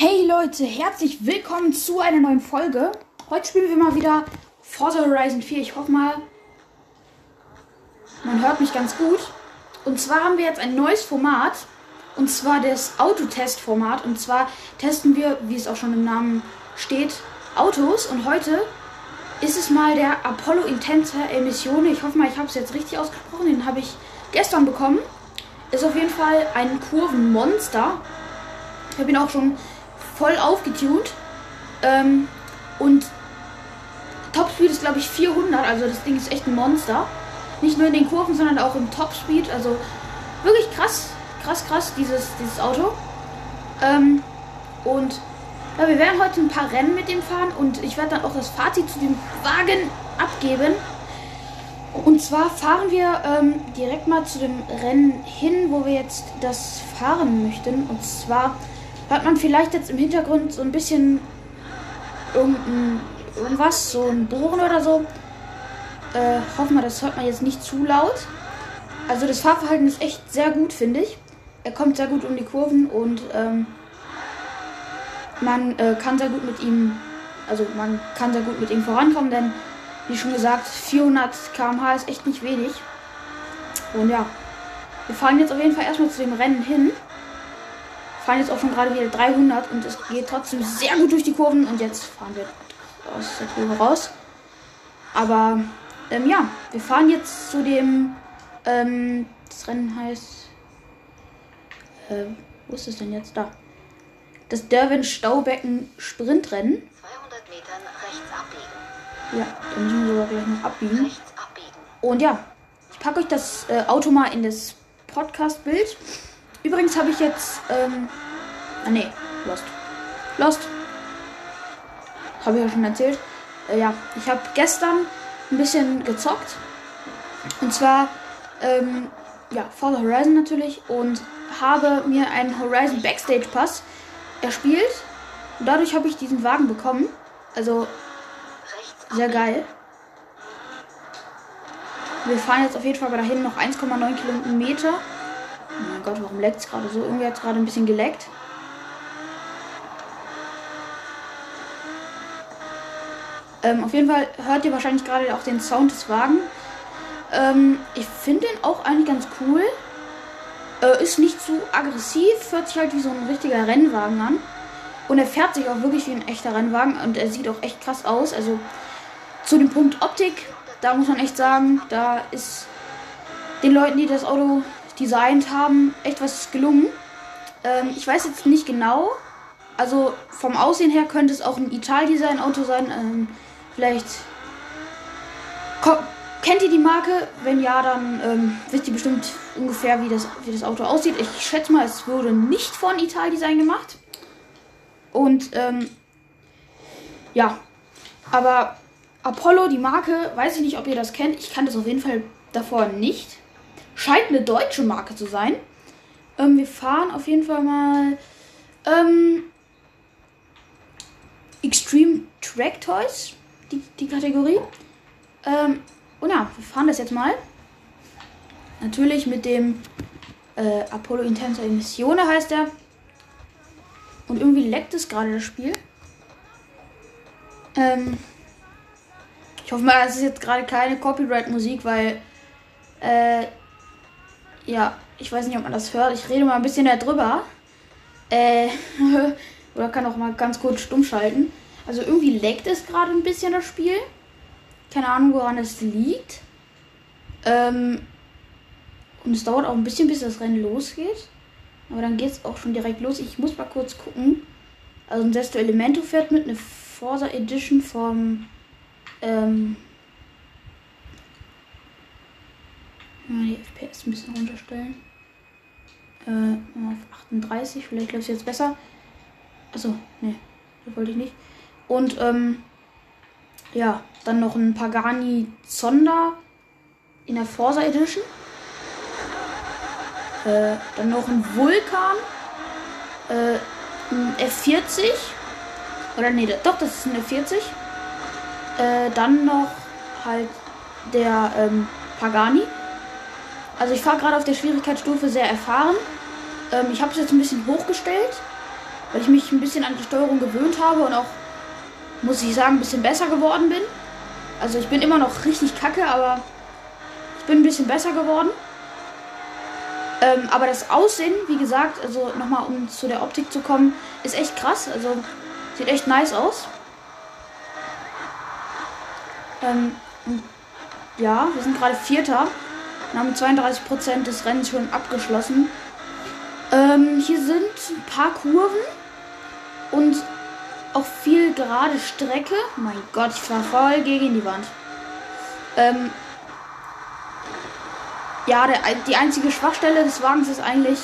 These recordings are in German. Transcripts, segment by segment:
Hey Leute, herzlich willkommen zu einer neuen Folge. Heute spielen wir mal wieder Forza Horizon 4. Ich hoffe mal, man hört mich ganz gut. Und zwar haben wir jetzt ein neues Format. Und zwar das Autotest-Format. Und zwar testen wir, wie es auch schon im Namen steht, Autos. Und heute ist es mal der Apollo Intensa Emissione. Ich hoffe mal, ich habe es jetzt richtig ausgesprochen. Den habe ich gestern bekommen. Ist auf jeden Fall ein Kurvenmonster. Ich habe ihn auch schon voll aufgetunt. Ähm, und Topspeed ist, glaube ich, 400. Also das Ding ist echt ein Monster. Nicht nur in den Kurven, sondern auch im Topspeed. Also wirklich krass, krass, krass, dieses, dieses Auto. Ähm, und ja, wir werden heute ein paar Rennen mit dem fahren und ich werde dann auch das Fazit zu dem Wagen abgeben. Und zwar fahren wir ähm, direkt mal zu dem Rennen hin, wo wir jetzt das fahren möchten. Und zwar hört man vielleicht jetzt im Hintergrund so ein bisschen irgendein, irgendwas, so ein Bohren oder so. Äh, hoffen wir, das hört man jetzt nicht zu laut. Also das Fahrverhalten ist echt sehr gut, finde ich. Er kommt sehr gut um die Kurven und ähm, man äh, kann sehr gut mit ihm, also man kann sehr gut mit ihm vorankommen, denn wie schon gesagt, 400 km/h ist echt nicht wenig. Und ja, wir fahren jetzt auf jeden Fall erstmal zu dem Rennen hin. Fahren jetzt auch schon gerade wieder 300 und es geht trotzdem sehr gut durch die Kurven. Und jetzt fahren wir aus der Kurve raus. Aber ähm, ja, wir fahren jetzt zu dem, ähm, das Rennen heißt, äh, wo ist es denn jetzt? Da. Das Derwin Staubecken Sprintrennen. 200 Metern rechts abbiegen. Ja, da müssen wir sogar gleich noch abbiegen. Rechts abbiegen. Und ja, ich packe euch das äh, Auto mal in das Podcast-Bild. Übrigens habe ich jetzt, ähm, ah nee, Lost. Lost. Habe ich ja schon erzählt. Äh, ja, ich habe gestern ein bisschen gezockt. Und zwar, ähm, ja, Forza Horizon natürlich. Und habe mir einen Horizon Backstage Pass erspielt. Und dadurch habe ich diesen Wagen bekommen. Also sehr geil. Wir fahren jetzt auf jeden Fall dahin noch 1,9 Kilometer. Gott, warum leckt es gerade so? Irgendwie hat es gerade ein bisschen geleckt. Ähm, auf jeden Fall hört ihr wahrscheinlich gerade auch den Sound des Wagens. Ähm, ich finde den auch eigentlich ganz cool. Äh, ist nicht zu aggressiv, hört sich halt wie so ein richtiger Rennwagen an. Und er fährt sich auch wirklich wie ein echter Rennwagen und er sieht auch echt krass aus. Also zu dem Punkt Optik, da muss man echt sagen, da ist den Leuten, die das Auto designt haben, echt was gelungen. Ähm, ich weiß jetzt nicht genau. Also vom Aussehen her könnte es auch ein Ital-Design-Auto sein. Ähm, vielleicht ko- kennt ihr die Marke? Wenn ja, dann ähm, wisst ihr bestimmt ungefähr, wie das, wie das Auto aussieht. Ich schätze mal, es wurde nicht von Ital-Design gemacht. Und ähm, ja, aber Apollo, die Marke, weiß ich nicht, ob ihr das kennt. Ich kannte das auf jeden Fall davor nicht. Scheint eine deutsche Marke zu sein. Ähm, wir fahren auf jeden Fall mal ähm, Extreme Track Toys, die, die Kategorie. Ähm, und ja, wir fahren das jetzt mal. Natürlich mit dem äh, Apollo Intensa Emissione heißt er. Und irgendwie leckt es gerade das Spiel. Ähm, ich hoffe mal, es ist jetzt gerade keine Copyright-Musik, weil, äh, ja, ich weiß nicht, ob man das hört. Ich rede mal ein bisschen darüber. Äh, oder kann auch mal ganz kurz stumm schalten. Also irgendwie leckt es gerade ein bisschen das Spiel. Keine Ahnung, woran es liegt. Ähm, und es dauert auch ein bisschen, bis das Rennen losgeht. Aber dann geht es auch schon direkt los. Ich muss mal kurz gucken. Also ein Sesto Elemento fährt mit eine Forza Edition vom ähm, mal die FPS ein bisschen runterstellen. Äh, auf 38, vielleicht läuft es jetzt besser. Achso, nee, das wollte ich nicht. Und ähm, ja, dann noch ein Pagani Zonda in der Forza Edition. Äh, dann noch ein Vulkan. Äh, ein F40. Oder nee, doch, das ist ein F40. Äh, dann noch halt der ähm, Pagani. Also ich fahre gerade auf der Schwierigkeitsstufe sehr erfahren. Ähm, ich habe es jetzt ein bisschen hochgestellt. weil ich mich ein bisschen an die Steuerung gewöhnt habe und auch, muss ich sagen, ein bisschen besser geworden bin. Also ich bin immer noch richtig kacke, aber ich bin ein bisschen besser geworden. Ähm, aber das Aussehen, wie gesagt, also nochmal um zu der Optik zu kommen, ist echt krass. Also sieht echt nice aus. Ähm, ja, wir sind gerade Vierter und haben 32% des Rennens schon abgeschlossen. Ähm, hier sind ein paar Kurven und auch viel gerade Strecke. Mein Gott, ich fahre voll gegen die Wand. Ähm, ja, der, die einzige Schwachstelle des Wagens ist eigentlich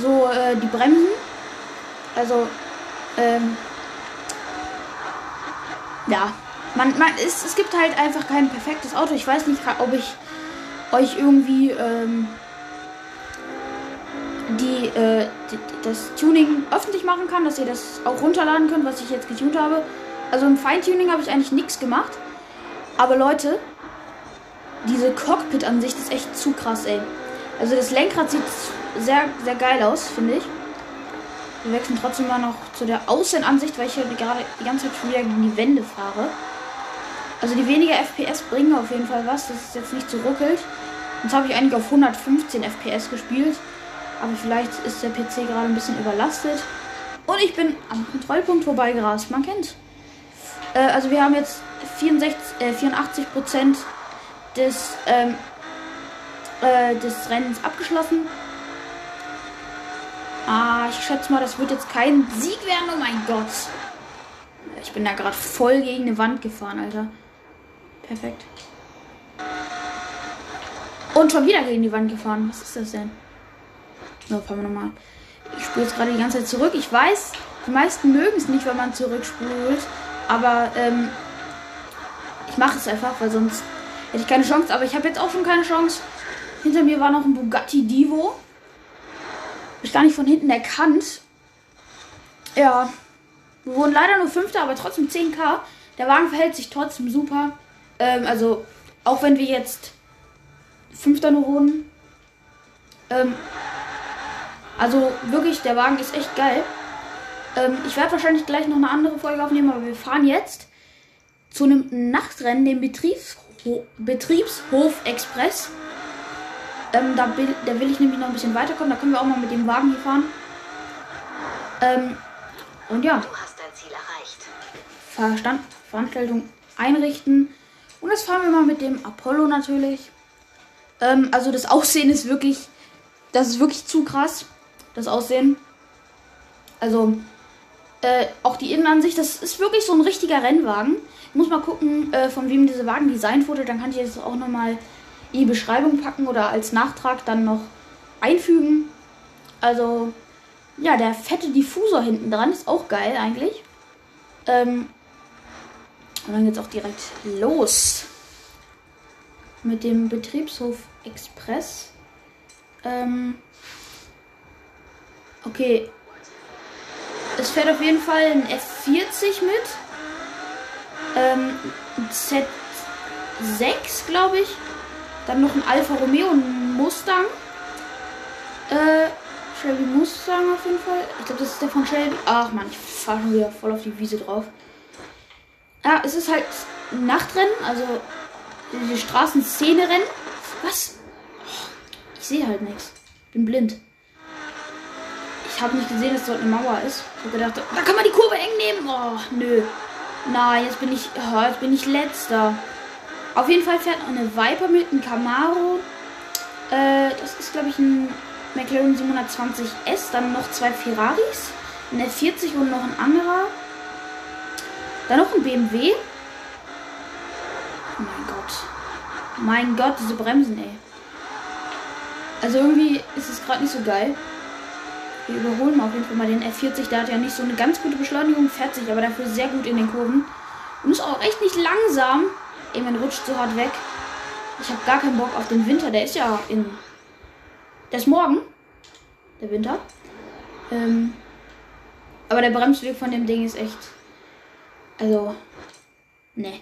so äh, die Bremsen. Also, ähm, ja, man, man, es, es gibt halt einfach kein perfektes Auto. Ich weiß nicht, ob ich euch irgendwie ähm, die, äh, die, das Tuning öffentlich machen kann, dass ihr das auch runterladen könnt, was ich jetzt getunt habe. Also im Feintuning habe ich eigentlich nichts gemacht. Aber Leute, diese Cockpit-Ansicht ist echt zu krass, ey. Also das Lenkrad sieht sehr, sehr geil aus, finde ich. Wir wechseln trotzdem mal noch zu der Außenansicht, weil ich hier gerade die ganze Zeit schon wieder gegen die Wände fahre. Also die weniger FPS bringen auf jeden Fall was. Das ist jetzt nicht so ruckelt. Jetzt habe ich eigentlich auf 115 FPS gespielt. Aber vielleicht ist der PC gerade ein bisschen überlastet. Und ich bin am Kontrollpunkt vorbeigerast. Man kennt. Äh, also wir haben jetzt 64, äh, 84 Prozent des, ähm, äh, des Rennens abgeschlossen. Ah, ich schätze mal, das wird jetzt kein Sieg werden. Oh mein Gott. Ich bin da gerade voll gegen eine Wand gefahren, Alter. Perfekt. Und schon wieder gegen die Wand gefahren. Was ist das denn? So, fahren wir nochmal. Ich spule jetzt gerade die ganze Zeit zurück. Ich weiß, die meisten mögen es nicht, wenn man zurückspult. Aber ähm, ich mache es einfach, weil sonst hätte ich keine Chance. Aber ich habe jetzt auch schon keine Chance. Hinter mir war noch ein Bugatti Divo. Ich gar nicht von hinten erkannt. Ja. Wir wurden leider nur Fünfter, aber trotzdem 10k. Der Wagen verhält sich trotzdem super. Ähm, also, auch wenn wir jetzt Fünfter nur wurden. Ähm, also wirklich, der Wagen ist echt geil. Ähm, ich werde wahrscheinlich gleich noch eine andere Folge aufnehmen, aber wir fahren jetzt zu einem Nachtrennen, dem Betriebsho Betriebshof Express. Ähm, da, will, da will ich nämlich noch ein bisschen weiterkommen. Da können wir auch mal mit dem Wagen hier fahren. Ähm, und ja. Du hast dein Ziel erreicht. Verstand, Veranstaltung einrichten. Und das fahren wir mal mit dem Apollo natürlich. Ähm, also das Aussehen ist wirklich, das ist wirklich zu krass. Das Aussehen. Also äh, auch die Innenansicht, das ist wirklich so ein richtiger Rennwagen. Ich muss mal gucken, äh, von wem diese Wagen designt wurde. Dann kann ich jetzt auch nochmal die Beschreibung packen oder als Nachtrag dann noch einfügen. Also, ja, der fette Diffusor hinten dran ist auch geil eigentlich. Ähm, und dann geht's auch direkt los mit dem Betriebshof Express. Ähm, okay. Es fährt auf jeden Fall ein F40 mit. Ähm, ein Z6, glaube ich. Dann noch ein Alfa Romeo und ein Mustang. Äh, Shelby Mustang auf jeden Fall. Ich glaube, das ist der von Shelby. Ach man, ich fahre schon wieder voll auf die Wiese drauf. Ja, es ist halt Nachtrennen, also diese Straßenszene rennen. Was? Ich sehe halt nichts. Bin blind. Ich habe nicht gesehen, dass dort eine Mauer ist. Ich habe gedacht, da kann man die Kurve eng nehmen. Oh, nö. Na, jetzt bin ich, oh, jetzt bin ich letzter. Auf jeden Fall fährt eine Viper mit, ein Camaro. Äh, das ist, glaube ich, ein McLaren 720S. Dann noch zwei Ferraris. Ein F40 und noch ein anderer. Dann noch ein BMW. Oh mein Gott. Mein Gott, diese Bremsen, ey. Also irgendwie ist es gerade nicht so geil. Wir überholen auf jeden Fall mal den F40. Der hat ja nicht so eine ganz gute Beschleunigung, fährt sich aber dafür sehr gut in den Kurven. Und ist auch echt nicht langsam. Irgendwann rutscht so hart weg. Ich habe gar keinen Bock auf den Winter. Der ist ja in. Der ist morgen. Der Winter. Ähm, aber der Bremsweg von dem Ding ist echt. Also. Ne.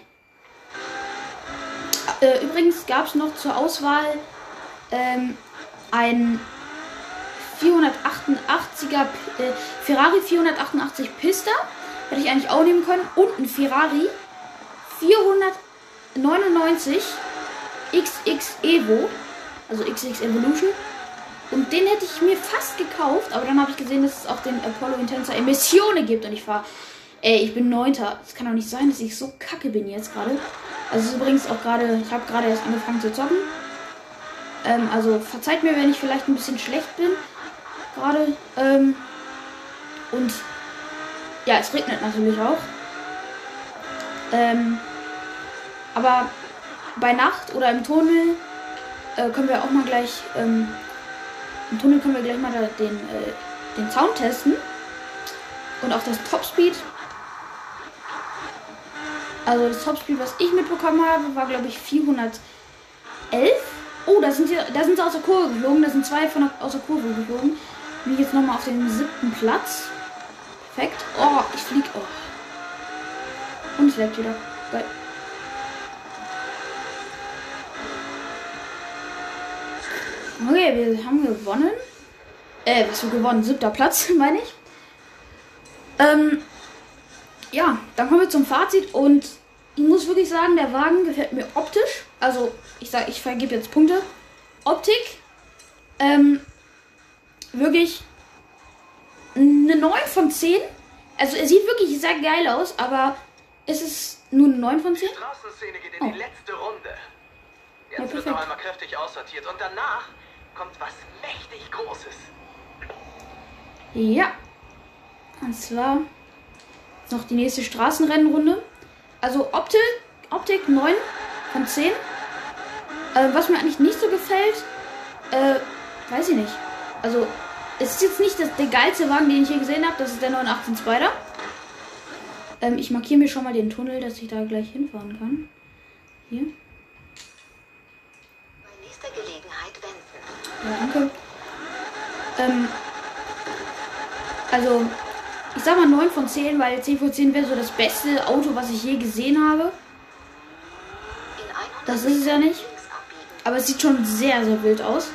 Äh, übrigens gab es noch zur Auswahl ähm, ein 488er äh, Ferrari 488 Pista. Hätte ich eigentlich auch nehmen können. Und ein Ferrari 499 XX Evo. Also XX Evolution. Und den hätte ich mir fast gekauft, aber dann habe ich gesehen, dass es auch den Apollo Intensa Emissionen gibt und ich fahre. Ey, ich bin Neunter. Es kann doch nicht sein, dass ich so kacke bin jetzt gerade. Also ist übrigens auch gerade, ich habe gerade erst angefangen zu zocken. Ähm, also verzeiht mir, wenn ich vielleicht ein bisschen schlecht bin. Gerade. Ähm, und ja, es regnet natürlich auch. Ähm, aber bei Nacht oder im Tunnel äh, können wir auch mal gleich. Ähm, Im Tunnel können wir gleich mal den, äh, den Sound testen. Und auch das Topspeed. Also das Topspeed, was ich mitbekommen habe, war glaube ich 411. Oh, da sind, sie, da sind sie aus der Kurve geflogen. Da sind zwei von der, aus der Kurve geflogen. Bin jetzt nochmal auf dem siebten Platz. Perfekt. Oh, ich flieg. Oh. Und es leckt wieder. Geil. Okay, wir haben gewonnen. Äh, was wir gewonnen? Siebter Platz, meine ich. Ähm, ja, dann kommen wir zum Fazit und ich muss wirklich sagen, der Wagen gefällt mir optisch. Also, ich sage, ich vergebe jetzt Punkte. Optik. Ähm, wirklich eine 9 von 10. Also, er sieht wirklich sehr geil aus, aber es ist nur eine 9 von 10. Die Straßenszene geht in Oh. die letzte Runde. Jetzt Ja, wird perfekt. noch einmal kräftig aussortiert und danach kommt was mächtig Großes. Ja. Und zwar noch die nächste Straßenrennenrunde. Also Optik, Optik 9 von 10. Äh, was mir eigentlich nicht so gefällt, äh, weiß ich nicht. Also, es ist jetzt nicht das, der geilste Wagen, den ich hier gesehen habe. Das ist der 918 Spider. Ähm, ich markiere mir schon mal den Tunnel, dass ich da gleich hinfahren kann. Hier. Bei nächster Gelegenheit wenden. Ja, danke. Ähm, also, ich sag mal 9 von 10, weil 10 von 10 wäre so das beste Auto, was ich je gesehen habe. In 100 Das ist es ja nicht. Aber es sieht schon sehr, sehr wild aus.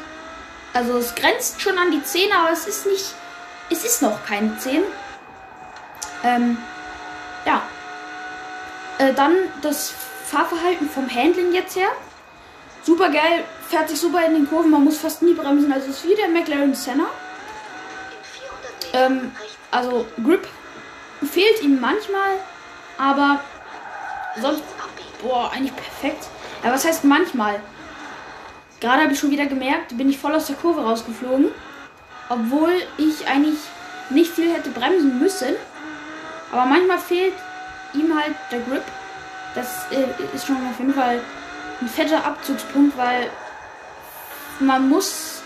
Also, es grenzt schon an die 10, aber es ist nicht. Es ist noch keine 10. Ähm, ja. Äh, dann das Fahrverhalten vom Handling jetzt her. Super geil, fährt sich super in den Kurven, man muss fast nie bremsen. Also, es ist wie der McLaren Senna. In 400 Metern Ähm, also Grip fehlt ihm manchmal, aber sonst, boah, eigentlich perfekt. Ja, was heißt manchmal? Gerade habe ich schon wieder gemerkt, bin ich voll aus der Kurve rausgeflogen, obwohl ich eigentlich nicht viel hätte bremsen müssen. Aber manchmal fehlt ihm halt der Grip. Das äh, ist schon auf jeden Fall ein fetter Abzugspunkt, weil man muss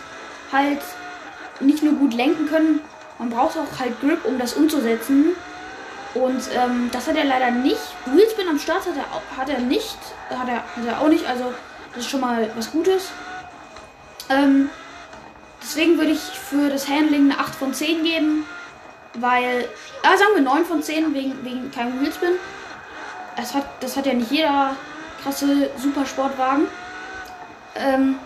halt nicht nur gut lenken können, man braucht auch halt Grip, um das umzusetzen. Und ähm, das hat er leider nicht. Wheelspin am Start hat er, au- hat er nicht. Hat er, hat er auch nicht. Also das ist schon mal was Gutes. Ähm, deswegen würde ich für das Handling eine 8 von 10 geben. Weil, ah, sagen wir 9 von 10 wegen, wegen keinem Wheelspin. Es hat, das hat ja nicht jeder krasse Supersportwagen. Ähm,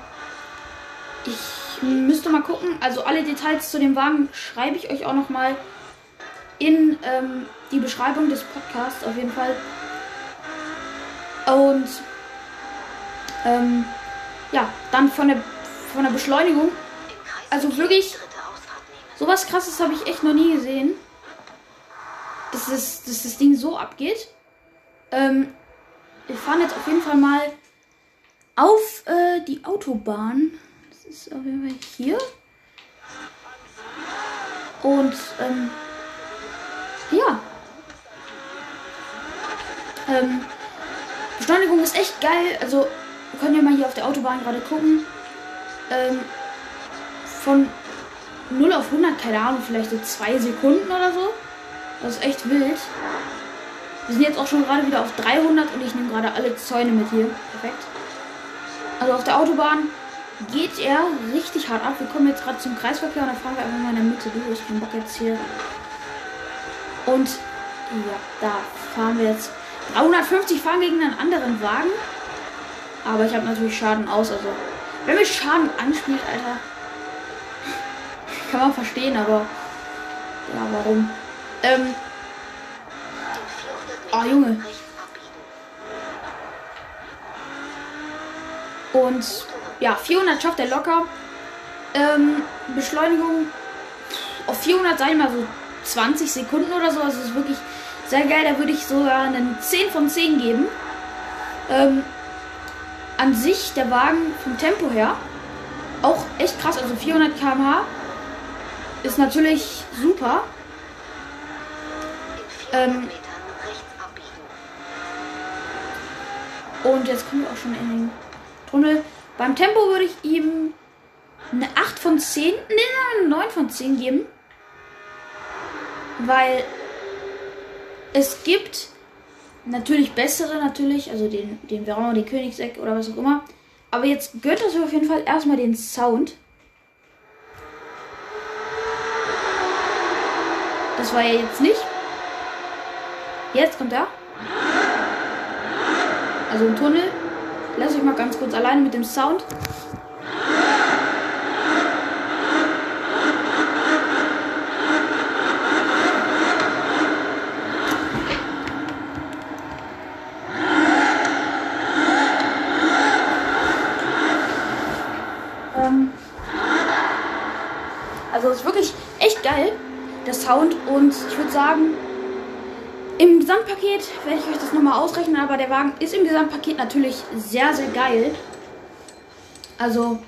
ich müsste mal gucken. Also alle Details zu dem Wagen schreibe ich euch auch noch mal in ähm, die Beschreibung des Podcasts auf jeden Fall. Und ähm, ja, dann von der von der Beschleunigung. Also wirklich-. Sowas krasses habe ich echt noch nie gesehen. Dass das, dass das Ding so abgeht. Ähm, wir fahren jetzt auf jeden Fall mal auf äh, die Autobahn. Ist auf jeden Fall hier. Und ähm, ja. Ähm, Beschleunigung ist echt geil. Also, können ja mal hier auf der Autobahn gerade gucken. Ähm, von 0 auf 100, keine Ahnung, vielleicht so 2 Sekunden oder so. Das ist echt wild. Wir sind jetzt auch schon gerade wieder auf 300 und ich nehme gerade alle Zäune mit hier. Perfekt. Also auf der Autobahn geht er richtig hart ab. Wir kommen jetzt gerade zum Kreisverkehr und da fahren wir einfach mal in der Mitte durch. Ich hab Bock jetzt hier. Und ja, da fahren wir jetzt 350 fahren gegen einen anderen Wagen. Aber ich habe natürlich Schaden aus. Also, wenn mich Schaden anspielt, Alter, kann man verstehen, aber ja, warum? Ähm, In 400 Metern Junge. und ja, 400 schafft er locker. Ähm, Beschleunigung auf 400 sei mal so 20 Sekunden oder so. Also ist wirklich sehr geil. Da würde ich sogar einen 10 von 10 geben. Ähm, an sich der Wagen vom Tempo her auch echt krass. Also 400 km/h ist natürlich super. In 400 Ähm. Und jetzt kommen wir auch schon in den Tunnel. Beim Tempo würde ich ihm eine 8 von 10, nee, eine 9 von 10 geben. Weil es gibt natürlich bessere, natürlich, also den, den Veron, den Königseck oder was auch immer. Aber jetzt gehört das auf jeden Fall erstmal den Sound. Das war ja jetzt nicht. Jetzt kommt er. Also im Tunnel. Lass euch mal ganz kurz alleine mit dem Sound. Ähm, also es ist wirklich echt geil, der Sound. Und ich würde sagen, im Gesamtpaket werde ich euch das nochmal ausrechnen, aber der Wagen ist im Gesamtpaket natürlich sehr, sehr geil. Also,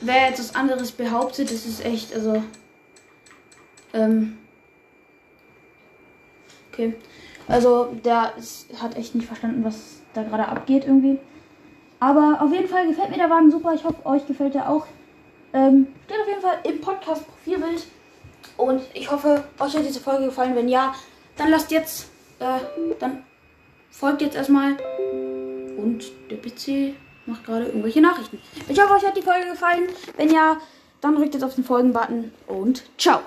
wer jetzt was anderes behauptet, das ist echt, also. Ähm. Okay. Also, der ist, hat echt nicht verstanden, was da gerade abgeht irgendwie. Aber auf jeden Fall gefällt mir der Wagen super. Ich hoffe, euch gefällt er auch. Ähm, steht auf jeden Fall im Podcast-Profilbild. Und ich hoffe, euch hat diese Folge gefallen. Wenn ja, dann lasst jetzt, äh, dann folgt jetzt erstmal. Und der PC macht gerade irgendwelche Nachrichten. Ich hoffe, euch hat die Folge gefallen. Wenn ja, dann drückt jetzt auf den Folgen-Button und ciao.